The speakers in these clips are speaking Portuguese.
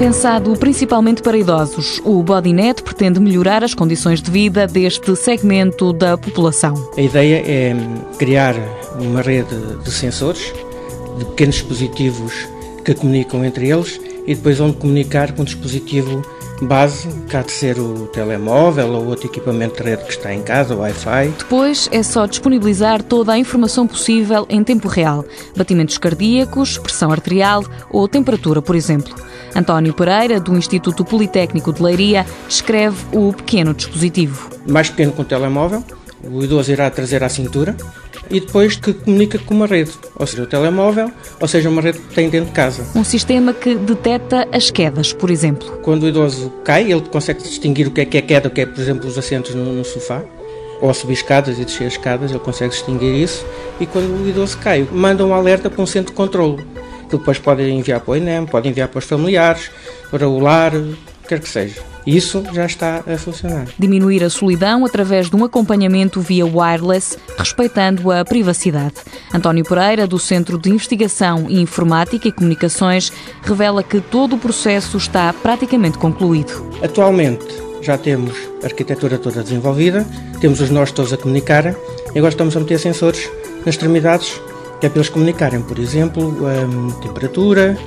Pensado principalmente para idosos, o Bodynet pretende melhorar as condições de vida deste segmento da população. A ideia é criar uma rede de sensores, de pequenos dispositivos que comunicam entre eles e depois onde comunicar com o dispositivo base, que há de ser o telemóvel ou outro equipamento de rede que está em casa, o Wi-Fi. Depois é só disponibilizar toda a informação possível em tempo real: batimentos cardíacos, pressão arterial ou temperatura, por exemplo. António Pereira, do Instituto Politécnico de Leiria, escreve o pequeno dispositivo. Mais pequeno que um telemóvel, o idoso irá trazer à cintura e depois que comunica com uma rede, ou seja, o telemóvel, ou seja, uma rede que tem dentro de casa. Um sistema que detecta as quedas, por exemplo. Quando o idoso cai, ele consegue distinguir o que é que é queda, o que é, por exemplo, os assentos no, no sofá, ou subir escadas e descer escadas, ele consegue distinguir isso. E quando o idoso cai, manda um alerta para um centro de controle, que depois pode enviar para o INEM, pode enviar para os familiares, para o lar, quer que seja. Isso já está a funcionar. Diminuir a solidão através de um acompanhamento via wireless, respeitando a privacidade. António Pereira, do Centro de Investigação em Informática e Comunicações, revela que todo o processo está praticamente concluído. Atualmente já temos a arquitetura toda desenvolvida, temos os nós todos a comunicar e agora estamos a meter sensores nas extremidades que é para eles comunicarem, por exemplo, a temperatura,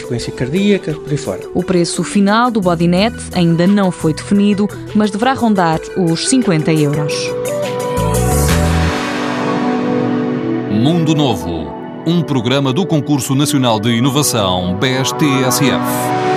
frequência cardíaca, por aí fora. O preço final do Bodynet ainda não foi definido, mas deverá rondar os 50 euros. Mundo Novo, um programa do Concurso Nacional de Inovação BSTSF.